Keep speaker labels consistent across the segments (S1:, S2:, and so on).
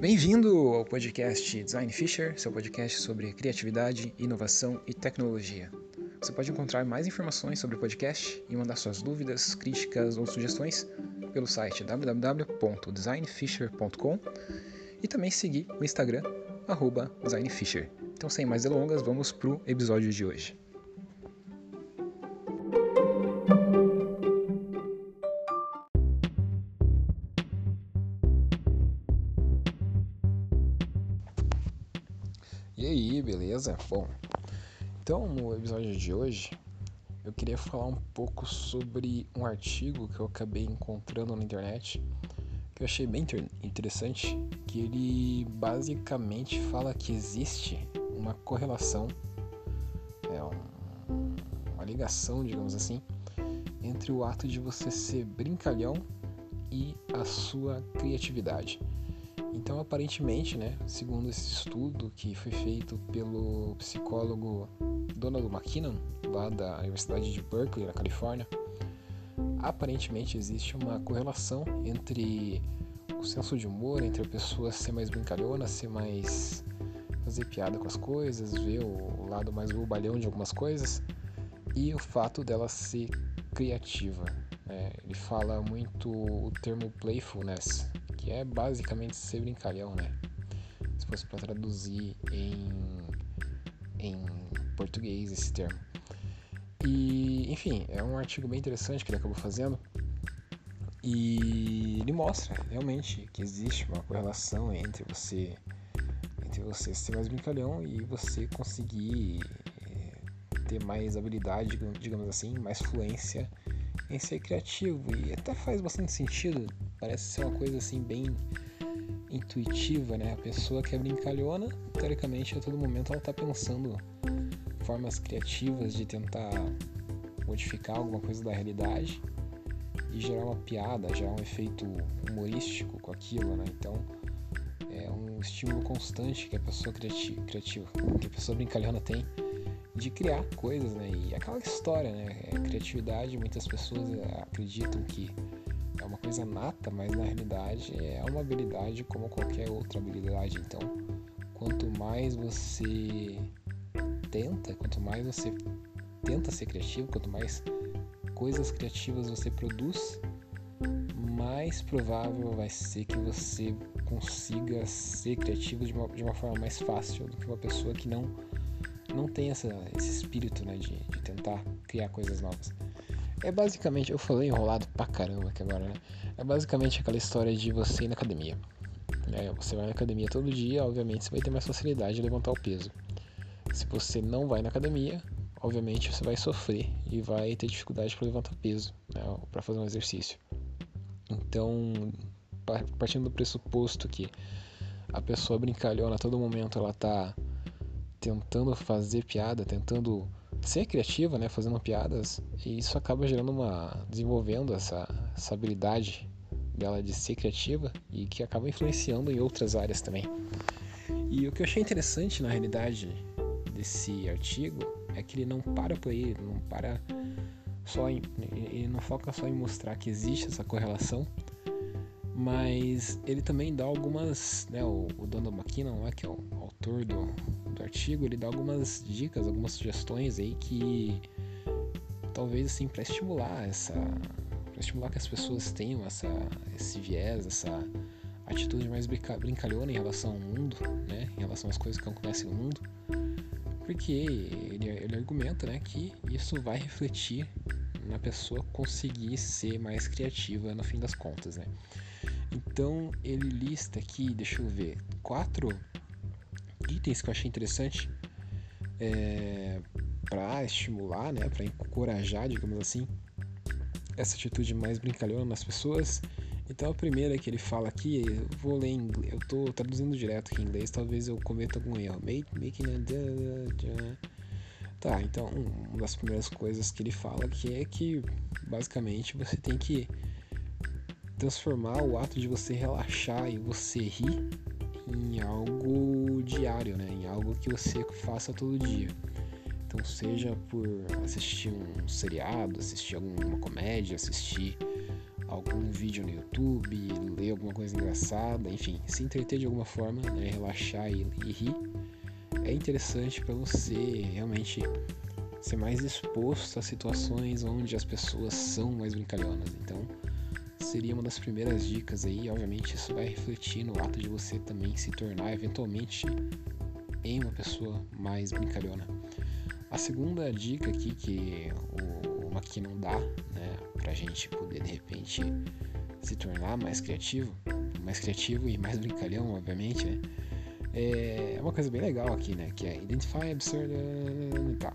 S1: Bem-vindo ao podcast Design Fisher, seu podcast sobre criatividade, inovação e tecnologia. Você pode encontrar mais informações sobre o podcast e mandar suas dúvidas, críticas ou sugestões pelo site www.designfisher.com e também seguir o Instagram @designfisher. Então, sem mais delongas, vamos para o episódio de hoje. Bom, então no episódio de hoje eu queria falar um pouco sobre um artigo que eu acabei encontrando na internet que eu achei bem interessante, que ele basicamente fala que existe uma correlação, é um, uma ligação, digamos assim, entre o ato de você ser brincalhão e a sua criatividade. Então, aparentemente, né, segundo esse estudo que foi feito pelo psicólogo Donald McKinnon, lá da Universidade de Berkeley, na Califórnia, aparentemente existe uma correlação entre o senso de humor, entre a pessoa ser mais brincalhona, ser mais fazer piada com as coisas, ver o lado mais bobalhão de algumas coisas, e o fato dela ser criativa. Ele fala muito o termo playfulness, que é basicamente ser brincalhão, né? Se fosse para traduzir em, em português esse termo. E, enfim, é um artigo bem interessante que ele acabou fazendo. E ele mostra realmente que existe uma correlação entre você entre você ser mais brincalhão e você conseguir é, ter mais habilidade, digamos assim, mais fluência em ser criativo. E até faz bastante sentido Parece ser uma coisa assim bem intuitiva, né? A pessoa que é brincalhona, teoricamente, a todo momento ela está pensando formas criativas de tentar modificar alguma coisa da realidade e gerar uma piada, gerar um efeito humorístico com aquilo, né? Então é um estímulo constante que a pessoa criativa que a pessoa brincalhona tem de criar coisas, né? E aquela história, né? É, criatividade, muitas pessoas acreditam que é uma coisa nata, mas na realidade é uma habilidade como qualquer outra habilidade. Então, quanto mais você tenta, quanto mais você tenta ser criativo, quanto mais coisas criativas você produz, mais provável vai ser que você consiga ser criativo de uma, de uma forma mais fácil do que uma pessoa que não não tem essa, esse espírito né, de, de tentar criar coisas novas. É basicamente, eu falei enrolado pra caramba aqui agora, né? É basicamente aquela história de você ir na academia. É, você vai na academia todo dia, obviamente você vai ter mais facilidade de levantar o peso. Se você não vai na academia, obviamente você vai sofrer e vai ter dificuldade para levantar peso, né, para fazer um exercício. Então, partindo do pressuposto que a pessoa brincalhona a todo momento ela tá tentando fazer piada, tentando ser criativa, né, fazendo piadas, e isso acaba gerando uma desenvolvendo essa, essa habilidade dela de ser criativa e que acaba influenciando em outras áreas também. E o que eu achei interessante na realidade desse artigo é que ele não para por aí, não para só em, ele não foca só em mostrar que existe essa correlação, mas ele também dá algumas, né, o, o Donald McKinnon, né, que é o autor do, do artigo, ele dá algumas dicas, algumas sugestões aí que talvez assim para estimular essa para estimular que as pessoas tenham essa esse viés, essa atitude mais brincalhona em relação ao mundo, né, em relação às coisas que acontecem no mundo, porque ele, ele argumenta, né, que isso vai refletir na pessoa conseguir ser mais criativa no fim das contas, né? Então ele lista aqui, deixa eu ver, quatro itens que eu achei interessante é, para estimular, né, para encorajar, digamos assim, essa atitude mais brincalhona nas pessoas. Então a primeira que ele fala aqui, eu vou ler em inglês, eu estou traduzindo direto aqui em inglês, talvez eu cometa algum erro. Making a... Tá, então uma das primeiras coisas que ele fala aqui é que basicamente você tem que transformar o ato de você relaxar e você rir em algo diário, né? Em algo que você faça todo dia. Então, seja por assistir um seriado, assistir alguma comédia, assistir algum vídeo no YouTube, ler alguma coisa engraçada, enfim, se entreter de alguma forma, né, relaxar e, e rir, é interessante para você realmente ser mais exposto a situações onde as pessoas são mais brincalhonas. Então, seria uma das primeiras dicas aí. Obviamente, isso vai refletir no ato de você também se tornar eventualmente em uma pessoa mais brincalhona. A segunda dica aqui que o, o McKinnon dá, né, pra gente poder de repente se tornar mais criativo, mais criativo e mais brincalhão, obviamente, né? É uma coisa bem legal aqui, né? Que é identify absurd tal.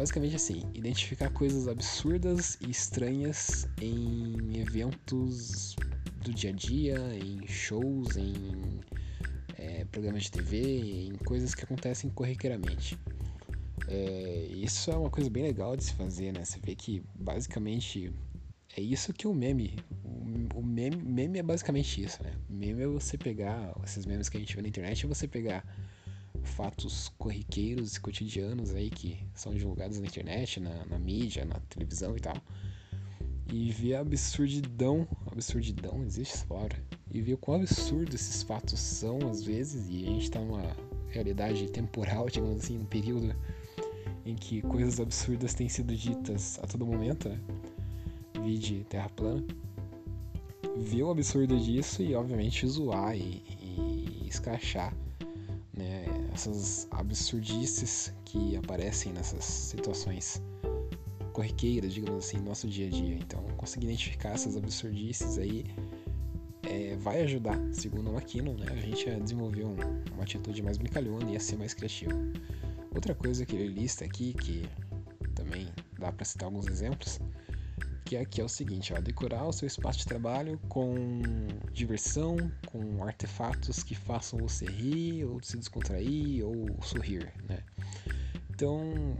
S1: Basicamente assim, identificar coisas absurdas e estranhas em eventos do dia a dia, em shows, em é, programas de TV, em coisas que acontecem corriqueiramente. É, isso é uma coisa bem legal de se fazer, né? Você vê que basicamente é isso que o meme. O, meme, meme é basicamente isso, né? Meme é você pegar esses memes que a gente vê na internet, é você pegar fatos corriqueiros e cotidianos aí que são divulgados na internet, na, na mídia, na televisão e tal. E ver a absurdidão, absurdidão, existe palavra? E ver o quão absurdo esses fatos são às vezes, e a gente tá numa realidade temporal, digamos assim, um período em que coisas absurdas têm sido ditas a todo momento, né? Vide Terra plana. Ver o absurdo disso e, obviamente, zoar e, e escrachar né, essas absurdices que aparecem nessas situações corriqueiras, digamos assim, no nosso dia a dia. Então, conseguir identificar essas absurdices aí é, vai ajudar, segundo o Aquino, né, a gente a desenvolver um, uma atitude mais brincalhona e a ser mais criativo. Outra coisa que ele lista aqui, que também dá para citar alguns exemplos, que aqui é o seguinte, ó, decorar o seu espaço de trabalho com diversão, com artefatos que façam você rir, ou se descontrair, ou sorrir, né? Então,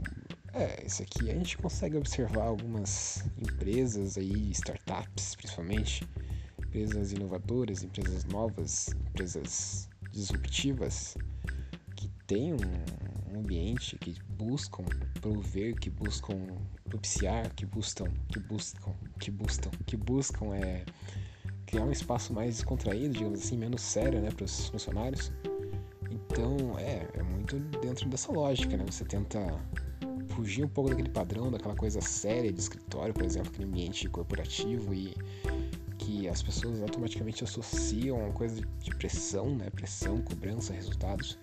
S1: é, isso aqui a gente consegue observar algumas empresas aí, startups principalmente, empresas inovadoras, empresas novas, empresas disruptivas, que têm um ambiente, que buscam prover, que buscam propiciar, que buscam, que buscam, que buscam, que buscam é criar um espaço mais descontraído, digamos assim, menos sério, né, para os funcionários. Então, é, é muito dentro dessa lógica, né? Você tenta fugir um pouco daquele padrão, daquela coisa séria de escritório, por exemplo, aquele ambiente corporativo e que as pessoas automaticamente associam a uma coisa de pressão, né? Pressão, cobrança, resultados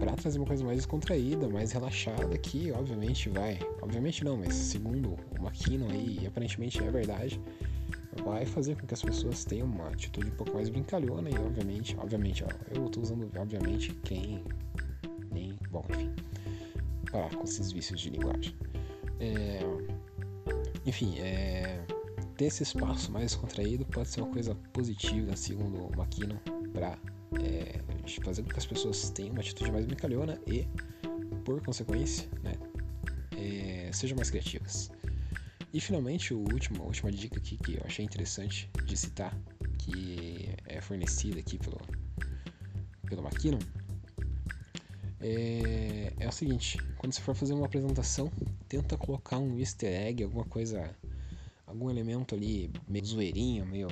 S1: para trazer uma coisa mais descontraída, mais relaxada, que obviamente vai, obviamente não, mas segundo o Maquino aí, aparentemente é verdade, vai fazer com que as pessoas tenham uma atitude um pouco mais brincalhona e obviamente, obviamente, ó, eu tô usando obviamente quem nem, bom, enfim, parar com esses vícios de linguagem. É, enfim, é, ter esse espaço mais descontraído pode ser uma coisa positiva, segundo o Maquino, para é, fazer com que as pessoas tenham uma atitude mais brincalhona e, por consequência, né, é, sejam mais criativas. E finalmente, o último, a última dica aqui que eu achei interessante de citar, que é fornecida aqui pelo, pelo McKinnon, é, é o seguinte: quando você for fazer uma apresentação, tenta colocar um easter egg, alguma coisa, algum elemento ali meio zoeirinho, meio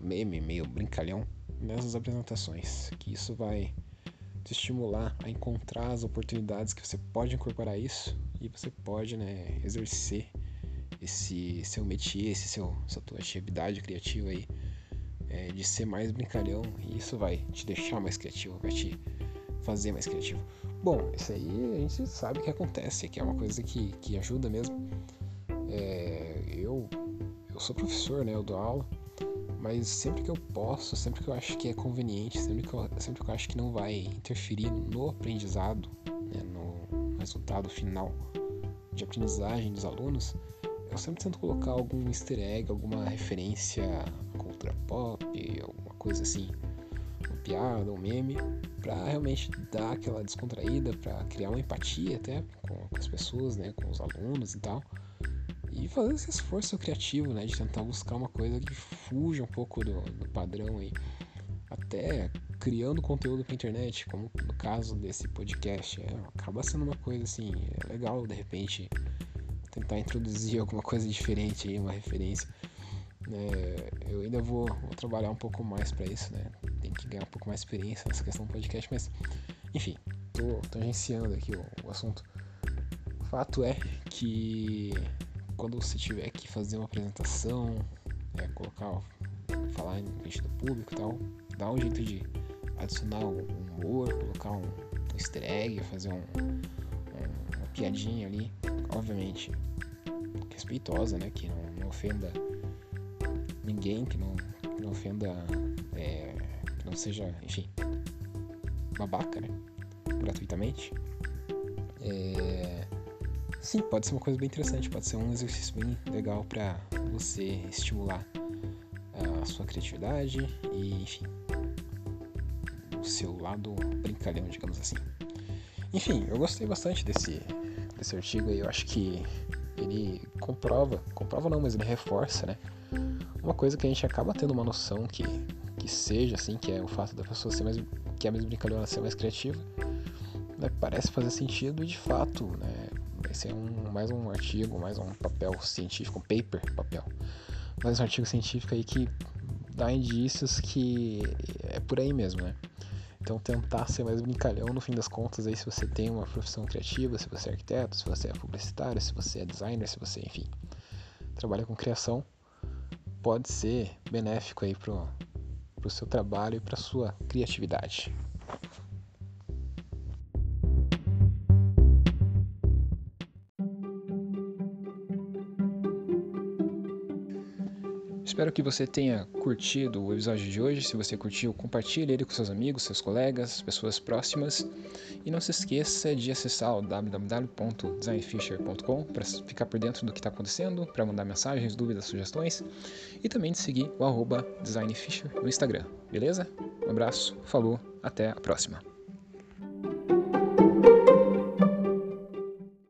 S1: meme, meio brincalhão nessas apresentações, que isso vai te estimular a encontrar as oportunidades que você pode incorporar isso e você pode né, exercer esse seu métier, esse seu, essa tua atividade criativa aí é, de ser mais brincalhão e isso vai te deixar mais criativo, vai te fazer mais criativo. Bom, isso aí a gente sabe que acontece, que é uma coisa que, que ajuda mesmo. É, eu, eu sou professor, né? Eu dou aula mas sempre que eu posso, sempre que eu acho que é conveniente, sempre que eu, sempre que eu acho que não vai interferir no aprendizado, né, no resultado final de aprendizagem dos alunos, eu sempre tento colocar algum easter egg, alguma referência à cultura pop, alguma coisa assim, uma piada, um meme, para realmente dar aquela descontraída, para criar uma empatia até com, com as pessoas, né, com os alunos e tal e fazer esse esforço criativo, né, de tentar buscar uma coisa que fuja um pouco do, do padrão aí, até criando conteúdo para internet, como no caso desse podcast, é, acaba sendo uma coisa assim, é legal de repente tentar introduzir alguma coisa diferente aí, uma referência. É, eu ainda vou, vou trabalhar um pouco mais para isso, né? Tem que ganhar um pouco mais experiência nessa questão do podcast, mas enfim, tô tangenciando aqui o, o assunto. O fato é que quando você tiver que fazer uma apresentação, é, colocar, falar em frente do público e tal, dá um jeito de adicionar um humor, colocar um, um easter egg, fazer um, um, uma piadinha ali, obviamente respeitosa, né, que não, não ofenda ninguém, que não, que não ofenda, é, que não seja, enfim, babaca, né, gratuitamente. É, sim, pode ser uma coisa bem interessante, pode ser um exercício bem legal para você estimular a sua criatividade e, enfim, o seu lado brincalhão, digamos assim. Enfim, eu gostei bastante desse, desse artigo aí, eu acho que ele comprova, comprova não, mas ele reforça, né? Uma coisa que a gente acaba tendo uma noção que, que seja assim, que é o fato da pessoa ser mais, que é mesmo brincalhona, ser mais criativa, né? Parece fazer sentido e de fato, né? Esse é um, mais um artigo, mais um papel científico, um paper, papel, mais um artigo científico aí que dá indícios que é por aí mesmo, né? Então tentar ser mais brincalhão no fim das contas aí se você tem uma profissão criativa, se você é arquiteto, se você é publicitário, se você é designer, se você, enfim, trabalha com criação, pode ser benéfico aí pro, pro seu trabalho e pra sua criatividade. Espero que você tenha curtido o episódio de hoje. Se você curtiu, compartilhe ele com seus amigos, seus colegas, pessoas próximas. E não se esqueça de acessar o www.designfisher.com para ficar por dentro do que está acontecendo, para mandar mensagens, dúvidas, sugestões. E também de seguir o designfisher no Instagram. Beleza? Um abraço, falou, até a próxima.